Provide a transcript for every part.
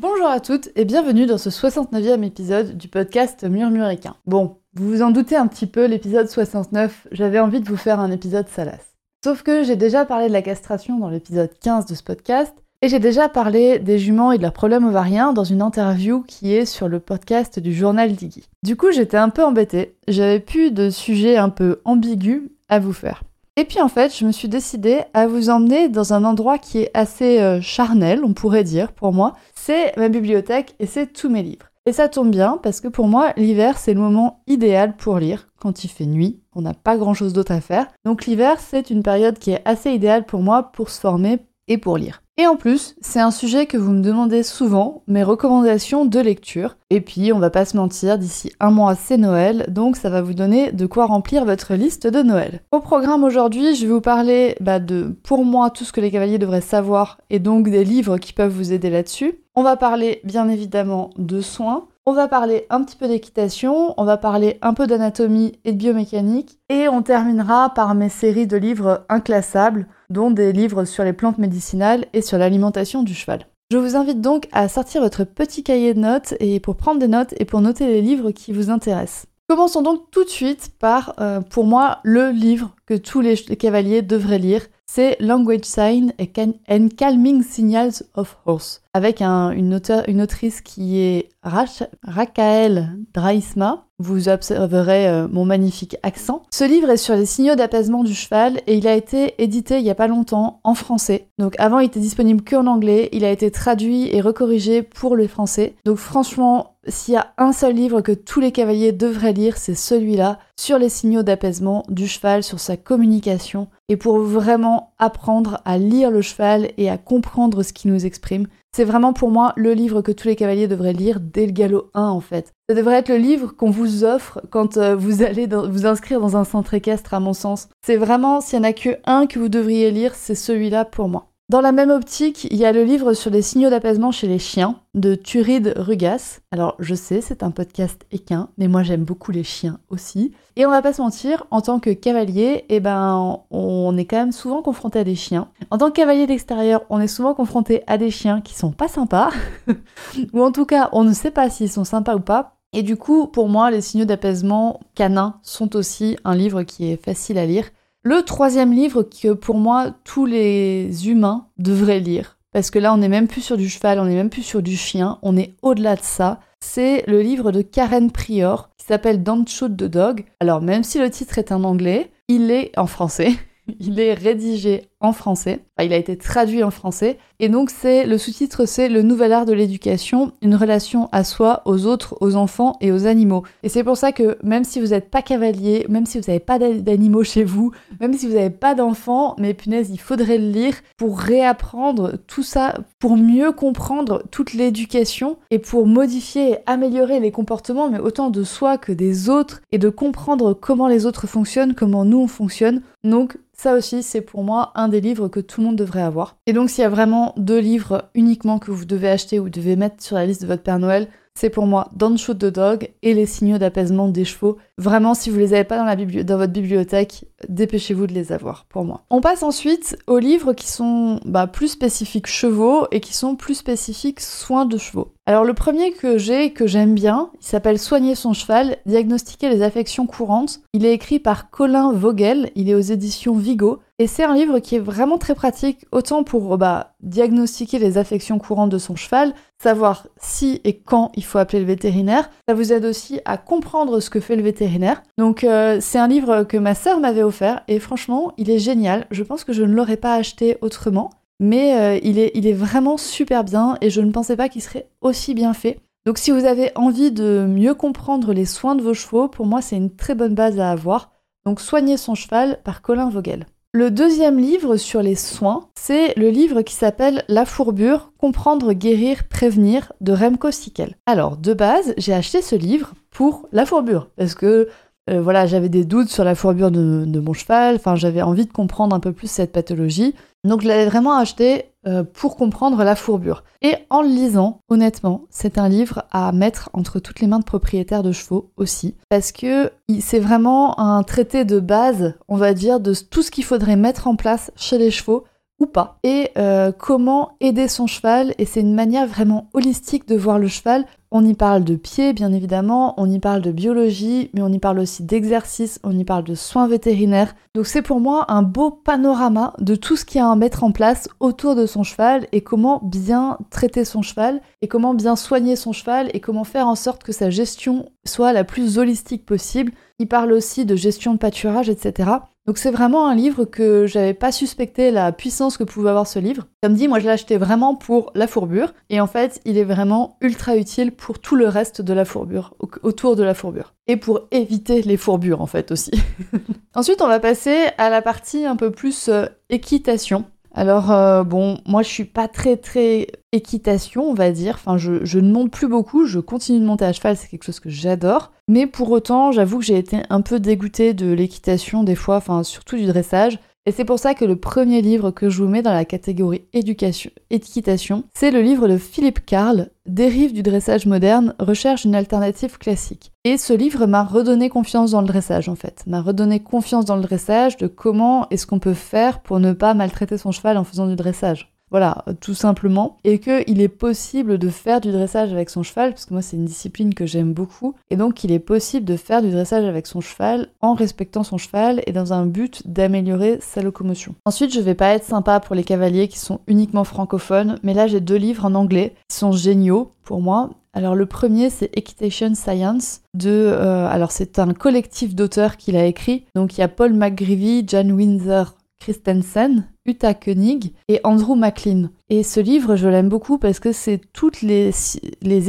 Bonjour à toutes et bienvenue dans ce 69e épisode du podcast Murmuréquin. Bon, vous vous en doutez un petit peu, l'épisode 69, j'avais envie de vous faire un épisode salace. Sauf que j'ai déjà parlé de la castration dans l'épisode 15 de ce podcast, et j'ai déjà parlé des juments et de leurs problèmes ovariens dans une interview qui est sur le podcast du journal Diggy. Du coup, j'étais un peu embêtée, j'avais plus de sujets un peu ambigus à vous faire. Et puis en fait, je me suis décidée à vous emmener dans un endroit qui est assez euh, charnel, on pourrait dire, pour moi. C'est ma bibliothèque et c'est tous mes livres. Et ça tombe bien parce que pour moi, l'hiver, c'est le moment idéal pour lire quand il fait nuit. On n'a pas grand chose d'autre à faire. Donc l'hiver, c'est une période qui est assez idéale pour moi pour se former et pour lire. Et en plus, c'est un sujet que vous me demandez souvent, mes recommandations de lecture. Et puis, on va pas se mentir, d'ici un mois, c'est Noël, donc ça va vous donner de quoi remplir votre liste de Noël. Au programme aujourd'hui, je vais vous parler bah, de, pour moi, tout ce que les cavaliers devraient savoir, et donc des livres qui peuvent vous aider là-dessus. On va parler, bien évidemment, de soins. On va parler un petit peu d'équitation, on va parler un peu d'anatomie et de biomécanique, et on terminera par mes séries de livres inclassables dont des livres sur les plantes médicinales et sur l'alimentation du cheval. Je vous invite donc à sortir votre petit cahier de notes et pour prendre des notes et pour noter les livres qui vous intéressent. Commençons donc tout de suite par, euh, pour moi, le livre que tous les, cavaliers devraient lire. C'est Language Sign and Calming Signals of Horse, avec une, autrice qui est Rakael Draisma, vous observerez euh, mon magnifique accent. Ce livre est sur les signaux d'apaisement du cheval et il a été édité il y a pas longtemps en français. Donc avant il était disponible qu'en anglais, il a été traduit et recorrigé pour le français. Donc franchement, s'il y a un seul livre que tous les cavaliers devraient lire, c'est celui-là sur les signaux d'apaisement du cheval, sur sa communication et pour vraiment apprendre à lire le cheval et à comprendre ce qu'il nous exprime. C'est vraiment pour moi le livre que tous les cavaliers devraient lire dès le galop 1 en fait. Ça devrait être le livre qu'on vous offre quand euh, vous allez vous inscrire dans un centre équestre à mon sens. C'est vraiment, s'il n'y en a que un que vous devriez lire, c'est celui-là pour moi. Dans la même optique, il y a le livre sur les signaux d'apaisement chez les chiens de Turid Rugas. Alors, je sais, c'est un podcast équin, mais moi j'aime beaucoup les chiens aussi. Et on va pas se mentir, en tant que cavalier, eh ben, on est quand même souvent confronté à des chiens. En tant que cavalier d'extérieur, on est souvent confronté à des chiens qui sont pas sympas, ou en tout cas, on ne sait pas s'ils sont sympas ou pas. Et du coup, pour moi, les signaux d'apaisement canin sont aussi un livre qui est facile à lire. Le troisième livre que pour moi tous les humains devraient lire, parce que là on n'est même plus sur du cheval, on n'est même plus sur du chien, on est au-delà de ça, c'est le livre de Karen Prior qui s'appelle Don't Shoot the Dog. Alors même si le titre est en anglais, il est en français. Il est rédigé en français. il a été traduit en français. Et donc, c'est le sous-titre, c'est Le nouvel art de l'éducation, une relation à soi, aux autres, aux enfants et aux animaux. Et c'est pour ça que même si vous n'êtes pas cavalier, même si vous n'avez pas d'animaux chez vous, même si vous n'avez pas d'enfants, mais punaise, il faudrait le lire pour réapprendre tout ça, pour mieux comprendre toute l'éducation et pour modifier et améliorer les comportements, mais autant de soi que des autres, et de comprendre comment les autres fonctionnent, comment nous on fonctionne. Donc, ça aussi, c'est pour moi un des livres que tout le monde devrait avoir. Et donc, s'il y a vraiment deux livres uniquement que vous devez acheter ou devez mettre sur la liste de votre Père Noël, c'est pour moi Don't Shoot the Dog et Les signaux d'apaisement des chevaux. Vraiment, si vous les avez pas dans, la votre bibliothèque, dépêchez-vous de les avoir pour moi. On passe ensuite aux livres qui sont bah, plus spécifiques chevaux et qui sont plus spécifiques soins de chevaux. Alors le premier que j'ai que j'aime bien, il s'appelle Soigner son cheval, diagnostiquer les affections courantes. Il est écrit par Colin Vogel, il est aux éditions Vigo et c'est un livre qui est vraiment très pratique autant pour bah, diagnostiquer les affections courantes de son cheval, savoir si et quand il faut appeler le vétérinaire. Ça vous aide aussi à comprendre ce que fait le vétérinaire. Donc euh, c'est un livre que ma sœur m'avait offert et franchement il est génial. Je pense que je ne l'aurais pas acheté autrement mais euh, il, est, vraiment super bien et je ne pensais pas qu'il serait aussi bien fait. Donc si vous avez envie de mieux comprendre les soins de vos chevaux, pour moi c'est une très bonne base à avoir. Donc Soigner son cheval par Colin Vogel. Le deuxième livre sur les soins, c'est le livre qui s'appelle La fourbure, comprendre, guérir, prévenir de Remco Sikel. Alors, de base, j'ai acheté ce livre pour la fourbure, parce que euh, voilà, j'avais des doutes sur la fourbure de, mon cheval, enfin j'avais envie de comprendre un peu plus cette pathologie. Donc je l'avais vraiment acheté euh, pour comprendre la fourbure. Et en le lisant, honnêtement, c'est un livre à mettre entre toutes les mains de propriétaires de chevaux aussi, parce que c'est vraiment un traité de base, on va dire, de tout ce qu'il faudrait mettre en place chez les chevaux ou pas, et euh, comment aider son cheval, et c'est une manière vraiment holistique de voir le cheval. On y parle de pied, bien évidemment, on y parle de biologie, mais on y parle aussi d'exercice, on y parle de soins vétérinaires. Donc c'est pour moi un beau panorama de tout ce qu'il y a à mettre en place autour de son cheval et comment bien traiter son cheval et comment bien soigner son cheval et comment faire en sorte que sa gestion soit la plus holistique possible. Il parle aussi de gestion de pâturage, etc. Donc c'est vraiment un livre que j'avais pas suspecté la puissance que pouvait avoir ce livre. Comme dit, moi je l'ai acheté vraiment pour la fourbure et en fait il est vraiment ultra utile pour tout le reste de la fourbure, autour de la fourbure. Et pour éviter les fourbures en fait aussi. Ensuite on va passer à la partie un peu plus euh, équitation. Alors euh, bon, moi je suis pas très très équitation, on va dire. Enfin, je, je, ne monte plus beaucoup, je continue de monter à cheval, c'est quelque chose que j'adore. Mais pour autant, j'avoue que j'ai été un peu dégoûtée de l'équitation des fois, enfin surtout du dressage. Et c'est pour ça que le premier livre que je vous mets dans la catégorie éducation, équitation, c'est le livre de Philippe Carl, Dérive du dressage moderne, recherche une alternative classique. Et ce livre m'a redonné confiance dans le dressage en fait, m'a redonné confiance dans le dressage de comment est-ce qu'on peut faire pour ne pas maltraiter son cheval en faisant du dressage. Voilà, tout simplement. Et qu'il est possible de faire du dressage avec son cheval, parce que moi c'est une discipline que j'aime beaucoup. Et donc il est possible de faire du dressage avec son cheval en respectant son cheval et dans un but d'améliorer sa locomotion. Ensuite, je vais pas être sympa pour les cavaliers qui sont uniquement francophones, mais là j'ai deux livres en anglais qui sont géniaux pour moi. Alors le premier c'est Equitation Science de euh, alors c'est un collectif d'auteurs qu'il a écrit. Donc il y a Paul McGreevy, John Windsor Christensen, Uta Koenig et Andrew MacLean. Et ce livre, je l'aime beaucoup parce que c'est toutes les,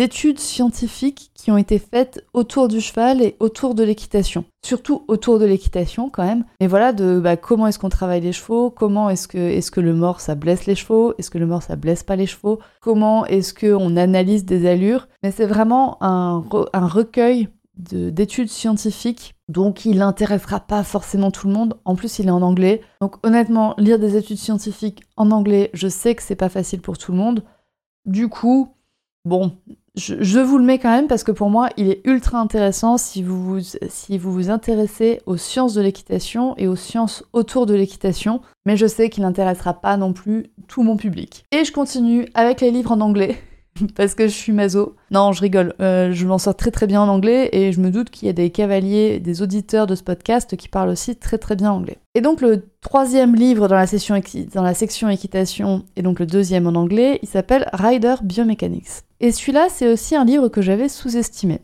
études scientifiques qui ont été faites autour du cheval et autour de l'équitation. Surtout autour de l'équitation quand même. Mais voilà, de bah, comment est-ce qu'on travaille les chevaux, comment est-ce que, est que le mort ça blesse les chevaux, est-ce que le mort ça blesse pas les chevaux, comment est-ce qu'on analyse des allures? Mais c'est vraiment un recueil d'études scientifiques, donc il n'intéressera pas forcément tout le monde. En plus, il est en anglais. Donc honnêtement, lire des études scientifiques en anglais, je sais que c'est pas facile pour tout le monde. Du coup, bon, je, vous le mets quand même parce que pour moi, il est ultra intéressant si vous vous, si vous, vous intéressez aux sciences de l'équitation et aux sciences autour de l'équitation. Mais je sais qu'il n'intéressera pas non plus tout mon public. Et je continue avec les livres en anglais. parce que je suis mazo. Non, je rigole. Euh, je m'en sors très très bien en anglais et je me doute qu'il y a des cavaliers, des auditeurs de ce podcast qui parlent aussi très très bien anglais. Et donc le troisième livre dans la, dans la section équitation et donc le deuxième en anglais, il s'appelle Rider Biomechanics. Et celui-là, c'est aussi un livre que j'avais sous-estimé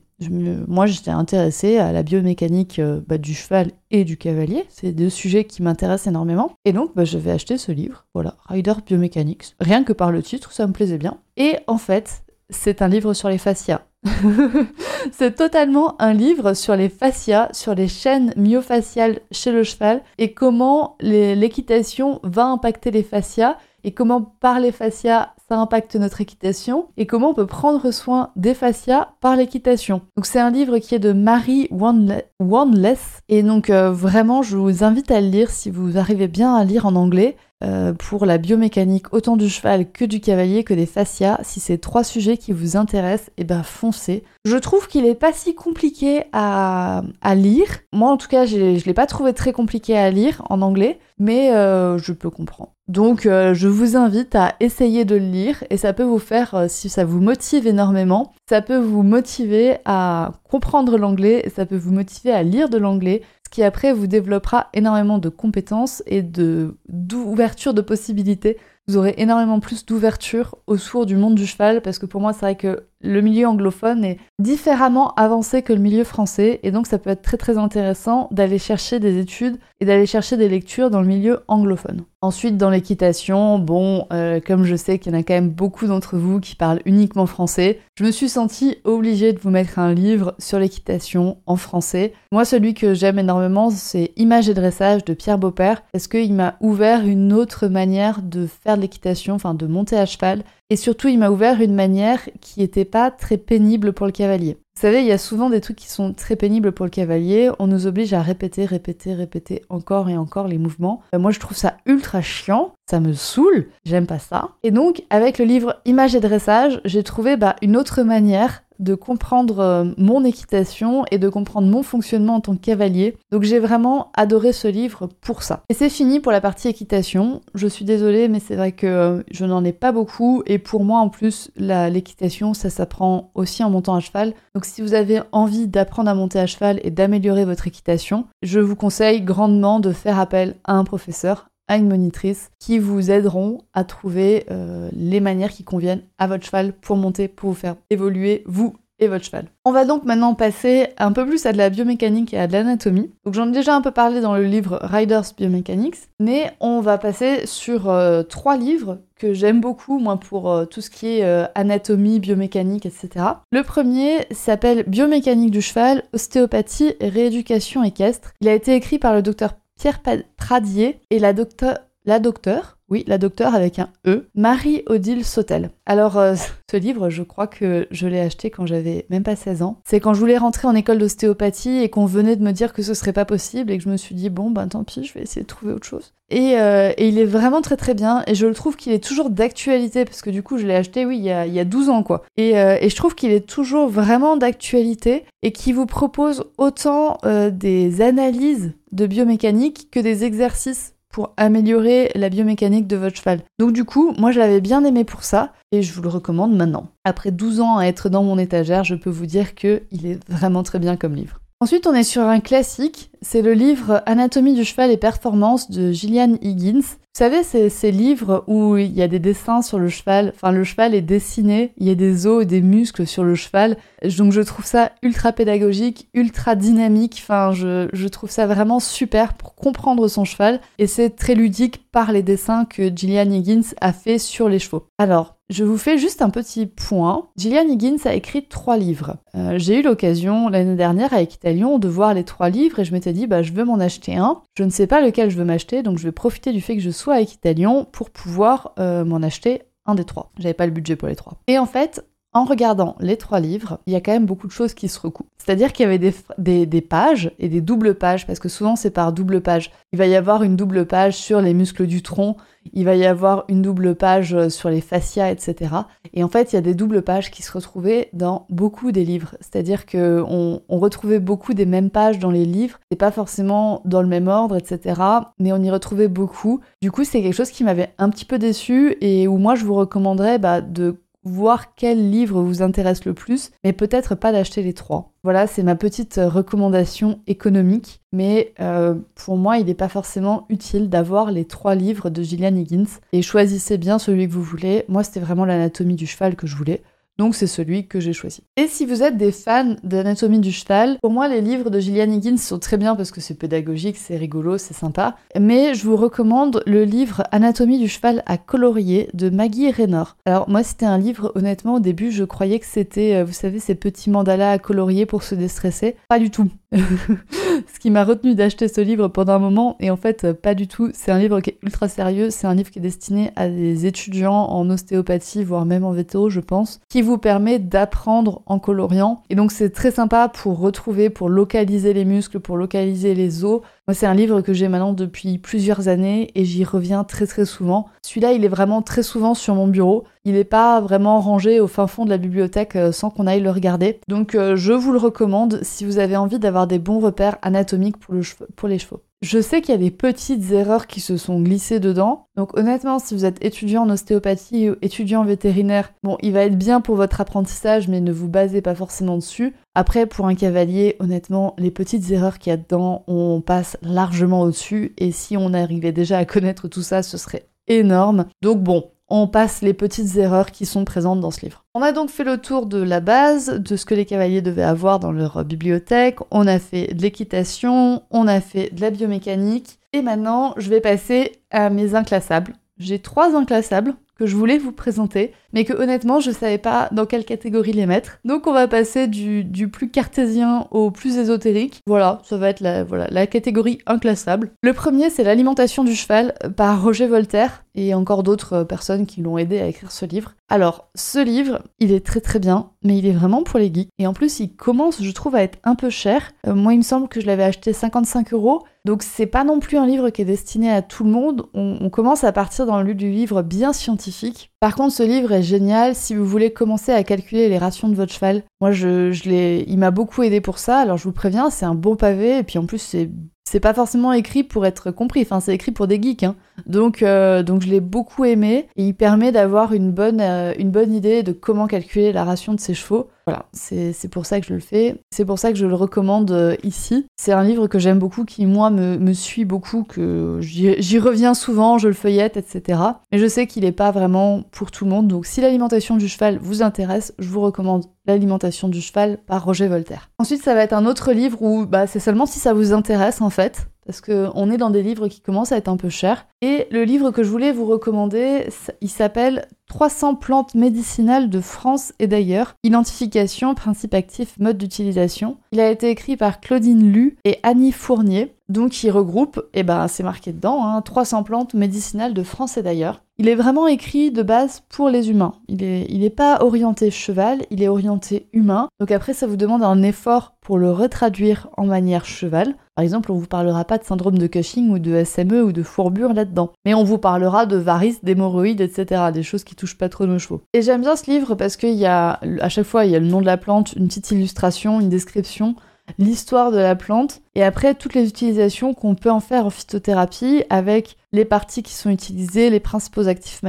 moi, j'étais intéressée à la biomécanique euh, bah, du cheval et du cavalier. C'est deux sujets qui m'intéressent énormément. Et donc, bah, je vais acheter ce livre. Voilà, Rider Biomechanics. Rien que par le titre, ça me plaisait bien. Et en fait, c'est un livre sur les fascias. c'est totalement un livre sur les fascias, sur les chaînes myofaciales chez le cheval et comment l'équitation va impacter les fascias et comment par les fascias ça impacte notre équitation et comment on peut prendre soin des fascias par l'équitation. Donc c'est un livre qui est de Marie Wanless et donc euh, vraiment je vous invite à le lire si vous arrivez bien à lire en anglais. Euh, pour la biomécanique autant du cheval que du cavalier que des fascias. Si c'est trois sujets qui vous intéressent, et eh ben foncez. Je trouve qu'il est pas si compliqué à, lire. Moi en tout cas, je l'ai pas trouvé très compliqué à lire en anglais, mais euh, je peux comprendre. Donc je vous invite à essayer de le lire et ça peut vous faire, si ça vous motive énormément, ça peut vous motiver à comprendre l'anglais ça peut vous motiver à lire de l'anglais ce qui après vous développera énormément de compétences et de d'ouverture de possibilités. Vous aurez énormément plus d'ouverture au sourd du monde du cheval, parce que pour moi, c'est vrai que le milieu anglophone est différemment avancé que le milieu français, et donc ça peut être très très intéressant d'aller chercher des études et d'aller chercher des lectures dans le milieu anglophone. Ensuite, dans l'équitation, bon, euh, comme je sais qu'il y en a quand même beaucoup d'entre vous qui parlent uniquement français, je me suis sentie obligée de vous mettre un livre sur l'équitation en français. Moi, celui que j'aime énormément, c'est Images et dressage de Pierre Beaupère, parce qu'il m'a ouvert une autre manière de faire de l'équitation, enfin de monter à cheval, et surtout, il m'a ouvert une manière qui n'était pas très pénible pour le cavalier. Vous savez, il y a souvent des trucs qui sont très pénibles pour le cavalier. On nous oblige à répéter, répéter, répéter encore et encore les mouvements. Euh, moi, je trouve ça ultra chiant. Ça me saoule. J'aime pas ça. Et donc, avec le livre Images et dressage, j'ai trouvé bah, une autre manière de comprendre euh, mon équitation et de comprendre mon fonctionnement en tant que cavalier. Donc j'ai vraiment adoré ce livre pour ça. Et c'est fini pour la partie équitation. Je suis désolée, mais c'est vrai que euh, je n'en ai pas beaucoup. Et pour moi, en plus, l'équitation, ça s'apprend aussi en montant à cheval. Donc si vous avez envie d'apprendre à monter à cheval et d'améliorer votre équitation, je vous conseille grandement de faire appel à un professeur, à une monitrice qui vous aideront à trouver euh, les manières qui conviennent à votre cheval pour monter, pour vous faire évoluer vous et votre cheval. On va donc maintenant passer un peu plus à de la biomécanique et à de l'anatomie. Donc j'en ai déjà un peu parlé dans le livre Riders Biomechanics, mais on va passer sur euh, trois livres que j'aime beaucoup, moi, pour euh, tout ce qui est anatomie, biomécanique, etc. Le premier s'appelle Biomécanique du cheval, ostéopathie rééducation équestre. Il a été écrit par le docteur Pierre Pradier et la docteure, la docteure, oui, la docteure avec un E, Marie-Odile Sautel. Alors, euh, ce livre, je crois que je l'ai acheté quand j'avais même pas 16 ans. C'est quand je voulais rentrer en école d'ostéopathie et qu'on venait de me dire que ce serait pas possible et que je me suis dit, bon, ben tant pis, je vais essayer de trouver autre chose. Et, euh, il est vraiment très très bien et je le trouve qu'il est toujours d'actualité parce que du coup, je l'ai acheté, oui, il y, a, il y a 12 ans quoi. Et, euh, et je trouve qu'il est toujours vraiment d'actualité et qui vous propose autant des analyses de biomécanique que des exercices pour améliorer la biomécanique de votre cheval. Donc du coup, moi je l'avais bien aimé pour ça et je vous le recommande maintenant. Après 12 ans à être dans mon étagère, je peux vous dire que il est vraiment très bien comme livre. Ensuite, on est sur un classique, c'est le livre Anatomie du cheval et performance de Gillian Higgins. Vous savez, c'est ces livres où il y a des dessins sur le cheval, enfin le cheval est dessiné, il y a des os et des muscles sur le cheval, donc je trouve ça ultra pédagogique, ultra dynamique, enfin je, trouve ça vraiment super pour comprendre son cheval, et c'est très ludique par les dessins que Gillian Higgins a fait sur les chevaux. Alors, je vous fais juste un petit point. Gillian Higgins a écrit trois livres. Euh, j'ai eu l'occasion l'année dernière à Equitalion de voir les trois livres et je m'étais bah je veux m'en acheter un. Je ne sais pas lequel je veux m'acheter donc je vais profiter du fait que je sois à Equitalion pour pouvoir euh, m'en acheter un des trois. J'avais pas le budget pour les trois. Et en fait, en regardant les trois livres, il y a quand même beaucoup de choses qui se recoupent. C'est-à-dire qu'il y avait des, pages et des doubles pages, parce que souvent c'est par double page. Il va y avoir une double page sur les muscles du tronc, il va y avoir une double page sur les fascias, etc. Et en fait, il y a des doubles pages qui se retrouvaient dans beaucoup des livres. C'est-à-dire qu'on on retrouvait beaucoup des mêmes pages dans les livres, c'est pas forcément dans le même ordre, etc. Mais on y retrouvait beaucoup. Du coup, c'est quelque chose qui m'avait un petit peu déçu et où moi je vous recommanderais bah, de voir quel livre vous intéresse le plus, mais peut-être pas d'acheter les trois. Voilà, c'est ma petite recommandation économique, mais euh, pour moi, il n'est pas forcément utile d'avoir les trois livres de Gillian Higgins. Et choisissez bien celui que vous voulez. Moi, c'était vraiment l'anatomie du cheval que je voulais. Donc c'est celui que j'ai choisi. Et si vous êtes des fans d'anatomie du cheval, pour moi les livres de Gillian Higgins sont très bien parce que c'est pédagogique, c'est rigolo, c'est sympa. Mais je vous recommande le livre Anatomie du cheval à colorier de Maggie Raynor. Alors moi c'était un livre, honnêtement au début je croyais que c'était, euh, vous savez, ces petits mandalas à colorier pour se déstresser. Pas du tout. ce qui m'a retenu d'acheter ce livre pendant un moment, et en fait, pas du tout. C'est un livre qui est ultra sérieux, c'est un livre qui est destiné à des étudiants en ostéopathie, voire même en vétéro, je pense, qui vous permet d'apprendre en coloriant. Et donc, c'est très sympa pour retrouver, pour localiser les muscles, pour localiser les os. Moi, c'est un livre que j'ai maintenant depuis plusieurs années et j'y reviens très très souvent. Celui-là, il est vraiment très souvent sur mon bureau. Il n'est pas vraiment rangé au fin fond de la bibliothèque euh, sans qu'on aille le regarder. Donc, euh, je vous le recommande si vous avez envie d'avoir des bons repères anatomiques pour, pour les chevaux. Je sais qu'il y a des petites erreurs qui se sont glissées dedans. Donc honnêtement, si vous êtes étudiant en ostéopathie ou étudiant vétérinaire, bon, il va être bien pour votre apprentissage, mais ne vous basez pas forcément dessus. Après, pour un cavalier, honnêtement, les petites erreurs qu'il y a dedans, on passe largement au-dessus. Et si on arrivait déjà à connaître tout ça, ce serait énorme. Donc bon, on passe les petites erreurs qui sont présentes dans ce livre. On a donc fait le tour de la base, de ce que les cavaliers devaient avoir dans leur bibliothèque, on a fait de l'équitation, on a fait de la biomécanique, et maintenant je vais passer à mes inclassables. J'ai trois inclassables que je voulais vous présenter, mais que honnêtement je savais pas dans quelle catégorie les mettre. Donc on va passer du, plus cartésien au plus ésotérique. Voilà, ça va être la, voilà, la catégorie inclassable. Le premier c'est l'alimentation du cheval par Roger Voltaire et encore d'autres personnes qui l'ont aidé à écrire ce livre. Alors, ce livre, il est très très bien, mais il est vraiment pour les geeks. Et en plus, il commence, je trouve, à être un peu cher. Euh, moi, il me semble que je l'avais acheté 55 euros. Donc, c'est pas non plus un livre qui est destiné à tout le monde. On, commence à partir dans le lieu du livre bien scientifique. Par contre, ce livre est génial si vous voulez commencer à calculer les rations de votre cheval. Moi, je, je l'ai, il m'a beaucoup aidé pour ça. Alors, je vous préviens, c'est un bon pavé. Et puis, en plus, c'est c'est pas forcément écrit pour être compris, enfin c'est écrit pour des geeks. Hein. Donc, euh, donc je l'ai beaucoup aimé il permet d'avoir une bonne, euh, une bonne idée de comment calculer la ration de ses chevaux. Voilà, c'est pour ça que je le fais. C'est pour ça que je le recommande euh, ici. C'est un livre que j'aime beaucoup, qui moi me, me suit beaucoup, que j'y reviens souvent, je le feuillette, etc. Mais je sais qu'il n'est pas vraiment pour tout le monde. Donc si l'alimentation du cheval vous intéresse, je vous recommande L'alimentation du cheval par Roger Voltaire. Ensuite, ça va être un autre livre où bah, c'est seulement si ça vous intéresse en fait parce qu'on est dans des livres qui commencent à être un peu chers. Et le livre que je voulais vous recommander, il s'appelle 300 plantes médicinales de France et d'ailleurs, identification, principe actif, mode d'utilisation. Il a été écrit par Claudine Lu et Annie Fournier, donc il regroupe, et eh ben c'est marqué dedans, 300 hein, plantes médicinales de France et d'ailleurs. Il est vraiment écrit de base pour les humains. Il n'est il pas orienté cheval, il est orienté humain. Donc après, ça vous demande un effort pour le retraduire en manière cheval. Par exemple, on vous parlera pas de syndrome de Cushing ou de SME ou de fourbure là-dedans. Mais on vous parlera de varices, d'hémorroïdes, etc. Des choses qui touchent pas trop nos chevaux. Et j'aime bien ce livre parce qu'il y a, à chaque fois, il y a le nom de la plante, une petite illustration, une description l'histoire de la plante et après toutes les utilisations qu'on peut en faire en phytothérapie avec les parties qui sont utilisées, les principaux actifs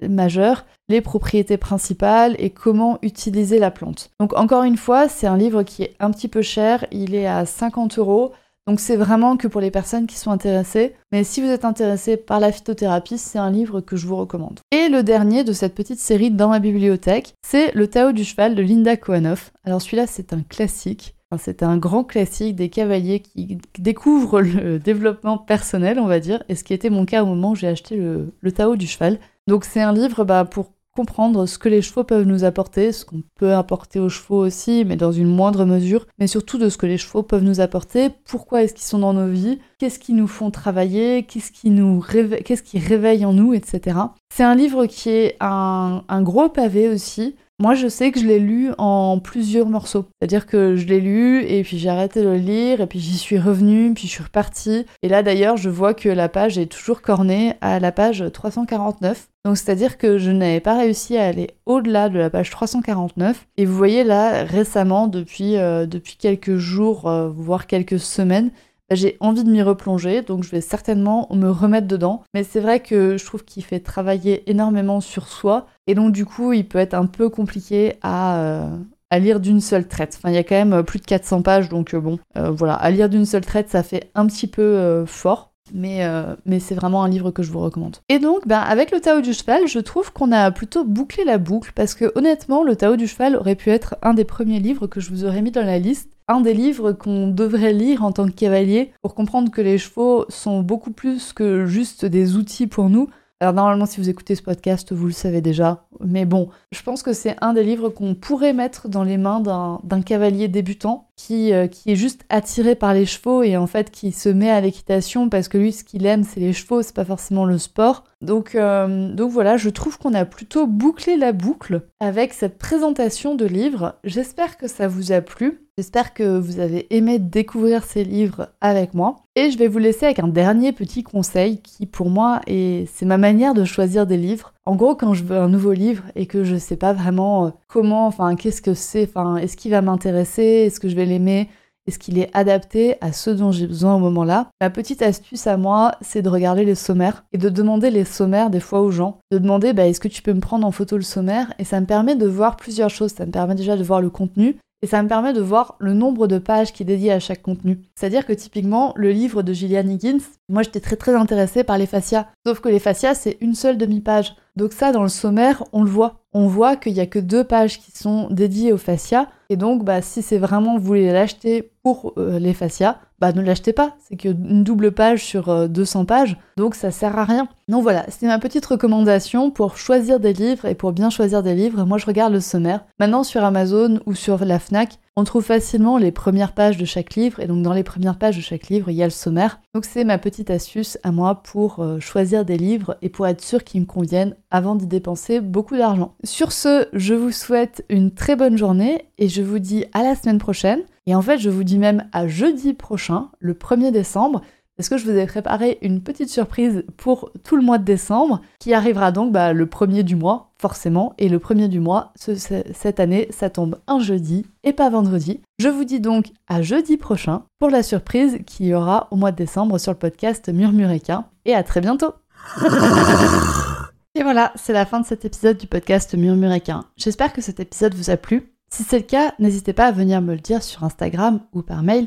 majeurs, les propriétés principales et comment utiliser la plante. Donc encore une fois, c'est un livre qui est un petit peu cher, il est à 50 euros. Donc c'est vraiment que pour les personnes qui sont intéressées. Mais si vous êtes intéressé par la phytothérapie, c'est un livre que je vous recommande. Et le dernier de cette petite série dans ma bibliothèque, c'est Le Tao du cheval de Linda Kohanov. Alors celui-là, c'est un classique. C'est un grand classique des cavaliers qui découvrent le développement personnel, on va dire, et ce qui était mon cas au moment où j'ai acheté le, Tao du cheval. Donc c'est un livre bah, pour comprendre ce que les chevaux peuvent nous apporter, ce qu'on peut apporter aux chevaux aussi, mais dans une moindre mesure, mais surtout de ce que les chevaux peuvent nous apporter, pourquoi est-ce qu'ils sont dans nos vies, qu'est-ce qui nous font travailler, qu'est-ce qui nous réveille, qu'est-ce qui réveille en nous, etc. C'est un livre qui est un gros pavé aussi, moi, je sais que je l'ai lu en plusieurs morceaux. C'est-à-dire que je l'ai lu et puis j'ai arrêté de le lire et puis j'y suis revenue, puis je suis repartie. Et là, d'ailleurs, je vois que la page est toujours cornée à la page 349. Donc, c'est-à-dire que je n'avais pas réussi à aller au-delà de la page 349. Et vous voyez là, récemment, depuis, euh, depuis quelques jours, euh, voire quelques semaines, j'ai envie de m'y replonger, donc je vais certainement me remettre dedans. Mais c'est vrai que je trouve qu'il fait travailler énormément sur soi, et donc du coup, il peut être un peu compliqué à, euh, à lire d'une seule traite. Enfin, il y a quand même plus de 400 pages, donc euh, bon, euh, voilà, à lire d'une seule traite, ça fait un petit peu fort. Mais, mais c'est vraiment un livre que je vous recommande. Et donc, ben, avec le Tao du cheval, je trouve qu'on a plutôt bouclé la boucle parce que honnêtement, le Tao du cheval aurait pu être un des premiers livres que je vous aurais mis dans la liste un des livres qu'on devrait lire en tant que cavalier pour comprendre que les chevaux sont beaucoup plus que juste des outils pour nous. Alors normalement si vous écoutez ce podcast, vous le savez déjà, mais bon, je pense que c'est un des livres qu'on pourrait mettre dans les mains d'un cavalier débutant qui, euh, qui est juste attiré par les chevaux et en fait qui se met à l'équitation parce que lui ce qu'il aime c'est les chevaux, c'est pas forcément le sport. Donc, euh, donc voilà, je trouve qu'on a plutôt bouclé la boucle avec cette présentation de livres. J'espère que ça vous a plu. J'espère que vous avez aimé découvrir ces livres avec moi. Et je vais vous laisser avec un dernier petit conseil qui pour moi est c'est ma manière de choisir des livres. En gros, quand je veux un nouveau livre et que je sais pas vraiment euh, comment, enfin qu'est-ce que c'est, enfin est-ce qu'il va m'intéresser, est-ce que je vais l'aimer, est-ce qu'il est adapté à ce dont j'ai besoin au moment-là Ma petite astuce à moi, c'est de regarder les sommaires et de demander les sommaires des fois aux gens. De demander bah, est-ce que tu peux me prendre en photo le sommaire? Et ça me permet de voir plusieurs choses. Ça me permet déjà de voir le contenu et ça me permet de voir le nombre de pages qui est dédié à chaque contenu. C'est-à-dire que typiquement, le livre de Gillian Higgins, moi j'étais très très intéressée par les fascias. Sauf que les fascias, c'est une seule demi-page. Donc ça, dans le sommaire, on le voit. On voit qu'il n'y a que deux pages qui sont dédiées aux fascias. Et donc, bah, si c'est vraiment, vous voulez l'acheter pour euh, les fascias, bah ne l'achetez pas. C'est qu'une double page sur 200 euh, pages, donc ça sert à rien. Donc voilà, c'était ma petite recommandation pour choisir des livres et pour bien choisir des livres. Moi, je regarde le sommaire. Maintenant, sur Amazon ou sur la Fnac, on trouve facilement les premières pages de chaque livre, et donc dans les premières pages de chaque livre, il y a le sommaire. Donc c'est ma petite astuce à moi pour euh, choisir des livres et pour être sûr qu'ils me conviennent avant d'y dépenser beaucoup d'argent. Sur ce, je vous souhaite une très bonne journée et je vous dis à la semaine prochaine. Et en fait, je vous dis même à jeudi prochain, le 1er décembre, parce que je vous ai préparé une petite surprise pour tout le mois de décembre, qui arrivera donc bah, le premier du mois, forcément, et le premier du mois, cette année, ça tombe un jeudi et pas vendredi. Je vous dis donc à jeudi prochain pour la surprise qu'il y aura au mois de décembre sur le podcast Murmuréquin, et à très bientôt Et voilà, c'est la fin de cet épisode du podcast Murmuréquin. J'espère que cet épisode vous a plu. Si c'est le cas, n'hésitez pas à venir me le dire sur Instagram ou par mail